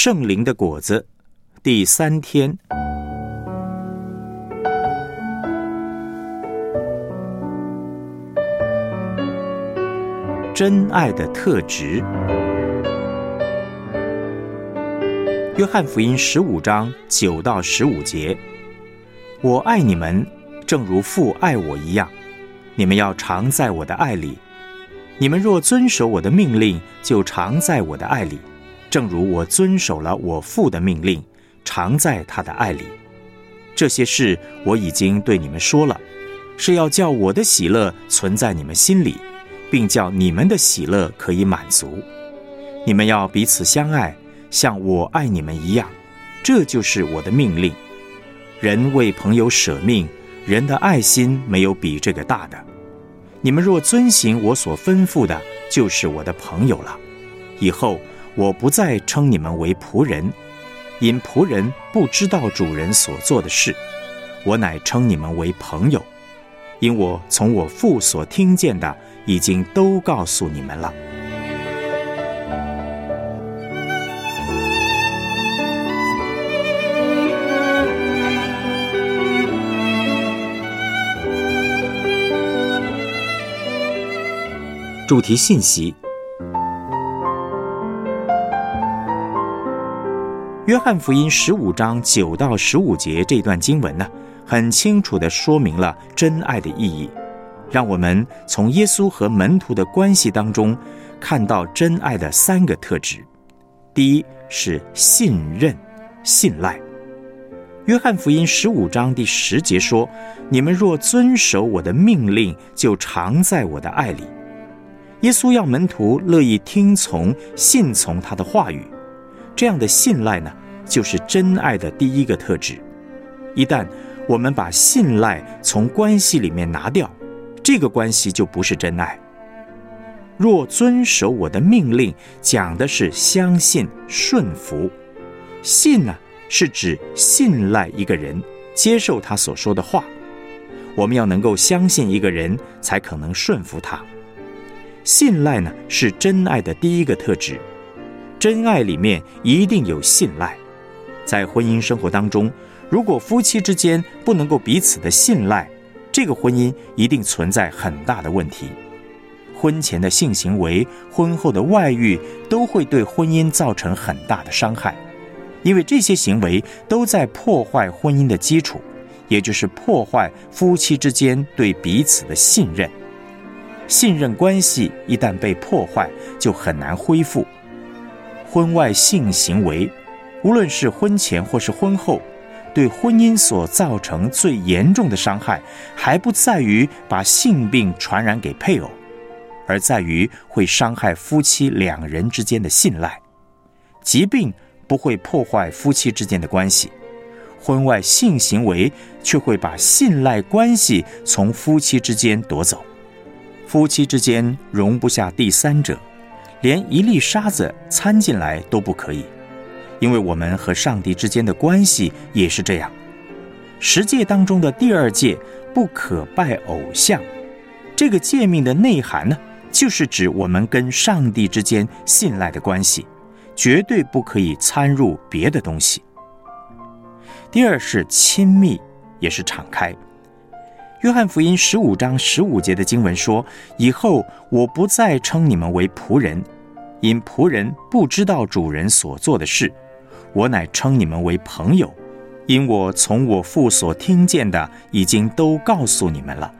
圣灵的果子，第三天，真爱的特质。约翰福音十五章九到十五节：我爱你们，正如父爱我一样。你们要常在我的爱里。你们若遵守我的命令，就常在我的爱里，正如我遵守了我父的命令，常在他的爱里。这些事我已经对你们说了，是要叫我的喜乐存在你们心里，并叫你们的喜乐可以满足。你们要彼此相爱，像我爱你们一样。这就是我的命令。人为朋友舍命，人的爱心没有比这个大的。你们若遵行我所吩咐的，就是我的朋友了。以后我不再称你们为仆人，因仆人不知道主人所做的事；我乃称你们为朋友，因我从我父所听见的，已经都告诉你们了。主题信息：约翰福音十五章九到十五节这段经文呢，很清楚的说明了真爱的意义，让我们从耶稣和门徒的关系当中看到真爱的三个特质。第一是信任、信赖。约翰福音十五章第十节说：“你们若遵守我的命令，就常在我的爱里。”耶稣要门徒乐意听从、信从他的话语，这样的信赖呢，就是真爱的第一个特质。一旦我们把信赖从关系里面拿掉，这个关系就不是真爱。若遵守我的命令，讲的是相信、顺服。信呢，是指信赖一个人，接受他所说的话。我们要能够相信一个人，才可能顺服他。信赖呢，是真爱的第一个特质。真爱里面一定有信赖。在婚姻生活当中，如果夫妻之间不能够彼此的信赖，这个婚姻一定存在很大的问题。婚前的性行为、婚后的外遇，都会对婚姻造成很大的伤害，因为这些行为都在破坏婚姻的基础，也就是破坏夫妻之间对彼此的信任。信任关系一旦被破坏，就很难恢复。婚外性行为，无论是婚前或是婚后，对婚姻所造成最严重的伤害，还不在于把性病传染给配偶，而在于会伤害夫妻两人之间的信赖。疾病不会破坏夫妻之间的关系，婚外性行为却会把信赖关系从夫妻之间夺走。夫妻之间容不下第三者，连一粒沙子掺进来都不可以，因为我们和上帝之间的关系也是这样。十诫当中的第二诫不可拜偶像，这个诫命的内涵呢，就是指我们跟上帝之间信赖的关系，绝对不可以掺入别的东西。第二是亲密，也是敞开。约翰福音十五章十五节的经文说：“以后我不再称你们为仆人，因仆人不知道主人所做的事；我乃称你们为朋友，因我从我父所听见的，已经都告诉你们了。”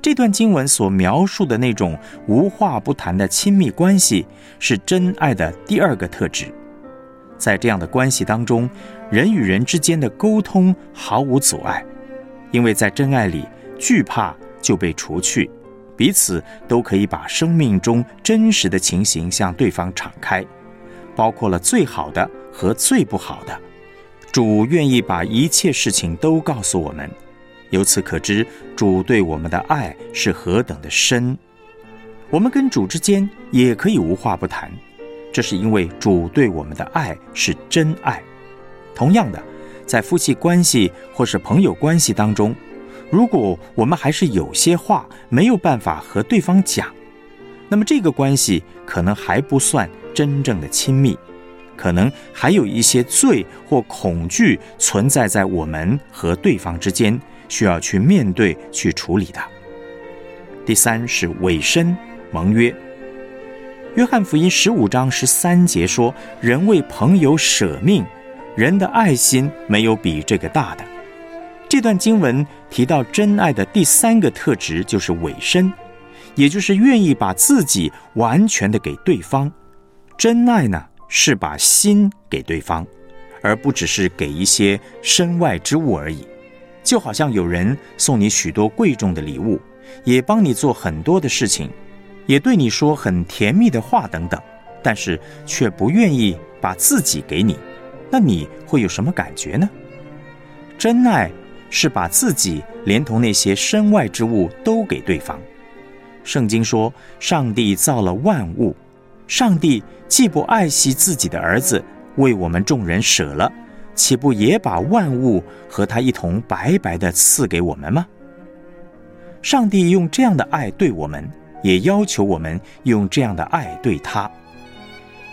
这段经文所描述的那种无话不谈的亲密关系，是真爱的第二个特质。在这样的关系当中，人与人之间的沟通毫无阻碍。因为在真爱里，惧怕就被除去，彼此都可以把生命中真实的情形向对方敞开，包括了最好的和最不好的。主愿意把一切事情都告诉我们，由此可知主对我们的爱是何等的深。我们跟主之间也可以无话不谈，这是因为主对我们的爱是真爱。同样的。在夫妻关系或是朋友关系当中，如果我们还是有些话没有办法和对方讲，那么这个关系可能还不算真正的亲密，可能还有一些罪或恐惧存在在我们和对方之间，需要去面对、去处理的。第三是委身盟约。约翰福音十五章十三节说：“人为朋友舍命，人的爱心没有比这个大的。”这段经文提到真爱的第三个特质就是委身，也就是愿意把自己完全的给对方。真爱呢，是把心给对方，而不只是给一些身外之物而已。就好像有人送你许多贵重的礼物，也帮你做很多的事情，也对你说很甜蜜的话等等，但是却不愿意把自己给你，那你会有什么感觉呢？真爱。是把自己连同那些身外之物都给对方。圣经说，上帝造了万物，上帝既不爱惜自己的儿子，为我们众人舍了，岂不也把万物和他一同白白的赐给我们吗？上帝用这样的爱对我们，也要求我们用这样的爱对他。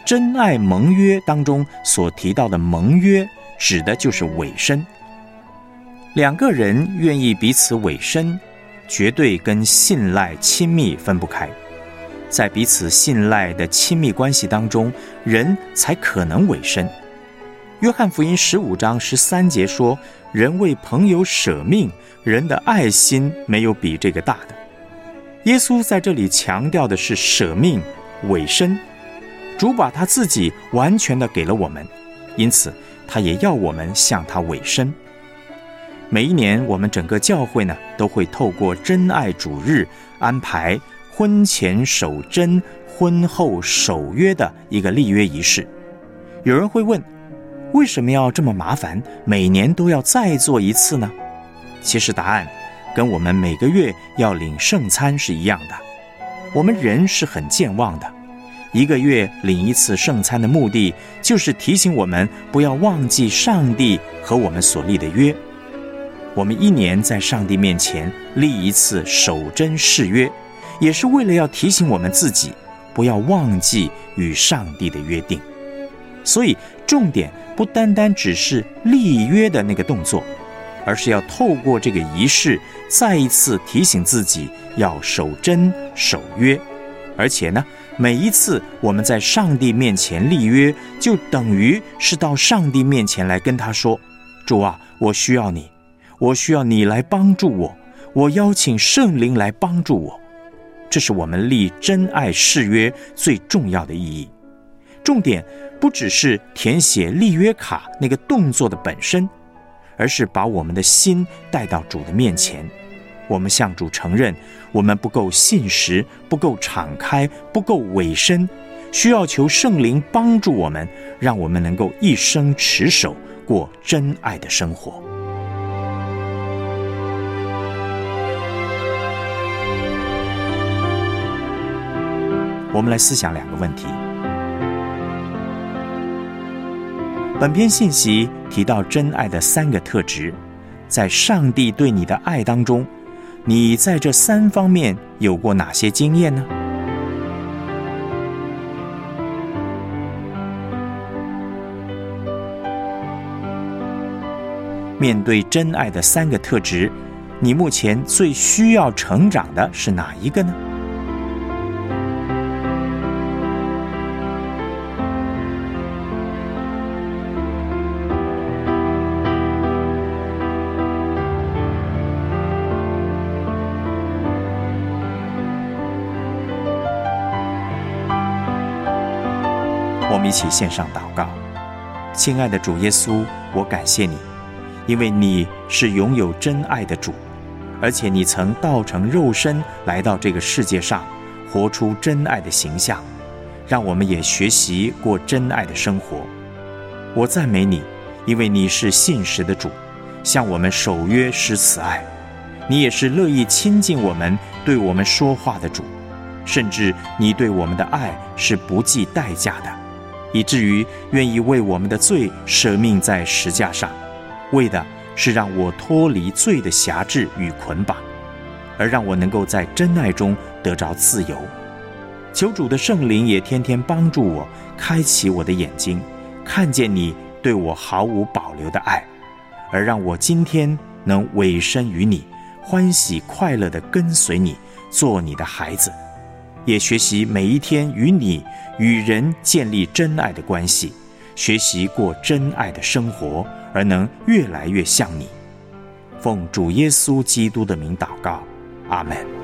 真爱盟约当中所提到的盟约，指的就是委身。两个人愿意彼此委身，绝对跟信赖、亲密分不开。在彼此信赖的亲密关系当中，人才可能委身。约翰福音十五章十三节说：“人为朋友舍命，人的爱心没有比这个大的。”耶稣在这里强调的是舍命、委身。主把他自己完全的给了我们，因此他也要我们向他委身。每一年，我们整个教会呢，都会透过真爱主日安排婚前守贞、婚后守约的一个立约仪式。有人会问，为什么要这么麻烦？每年都要再做一次呢？其实答案跟我们每个月要领圣餐是一样的。我们人是很健忘的，一个月领一次圣餐的目的，就是提醒我们不要忘记上帝和我们所立的约。我们一年在上帝面前立一次守贞誓约，也是为了要提醒我们自己，不要忘记与上帝的约定。所以，重点不单单只是立约的那个动作，而是要透过这个仪式，再一次提醒自己要守贞守约。而且呢，每一次我们在上帝面前立约，就等于是到上帝面前来跟他说：“主啊，我需要你。”我需要你来帮助我，我邀请圣灵来帮助我，这是我们立真爱誓约最重要的意义。重点不只是填写立约卡那个动作的本身，而是把我们的心带到主的面前。我们向主承认，我们不够信实，不够敞开，不够委身，需要求圣灵帮助我们，让我们能够一生持守过真爱的生活。我们来思想两个问题。本篇信息提到真爱的三个特质，在上帝对你的爱当中，你在这三方面有过哪些经验呢？面对真爱的三个特质，你目前最需要成长的是哪一个呢？我们一起献上祷告，亲爱的主耶稣，我感谢你，因为你是拥有真爱的主，而且你曾道成肉身来到这个世界上，活出真爱的形象，让我们也学习过真爱的生活。我赞美你，因为你是信实的主，向我们守约施慈爱，你也是乐意亲近我们、对我们说话的主，甚至你对我们的爱是不计代价的。以至于愿意为我们的罪舍命在石架上，为的是让我脱离罪的辖制与捆绑，而让我能够在真爱中得着自由。求主的圣灵也天天帮助我，开启我的眼睛，看见你对我毫无保留的爱，而让我今天能委身于你，欢喜快乐地跟随你，做你的孩子，也学习每一天与你与人建立真爱的关系，学习过真爱的生活，而能越来越像你。奉主耶稣基督的名祷告，阿门。